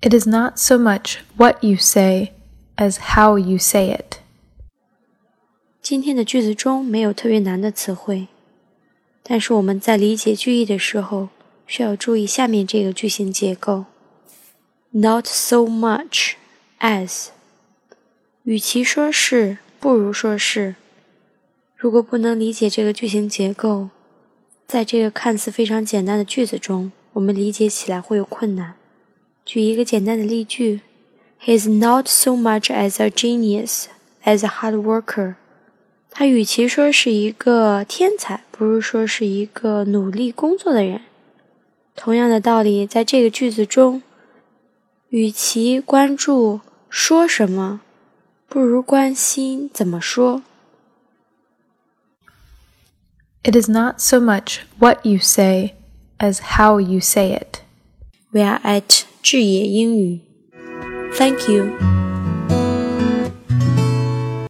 It is not so much what you say as how you say it. 今天的句子中没有特别难的词汇，但是我们在理解句意的时候，需要注意下面这个句型结构：not so much as。与其说是，不如说是。如果不能理解这个句型结构，在这个看似非常简单的句子中，我们理解起来会有困难。举一个简单的例句：He is not so much as a genius as a hard worker。他与其说是一个天才，不如说是一个努力工作的人。同样的道理，在这个句子中，与其关注说什么，不如关心怎么说。It is not so much what you say as how you say it. We are at 智也英语。Thank you.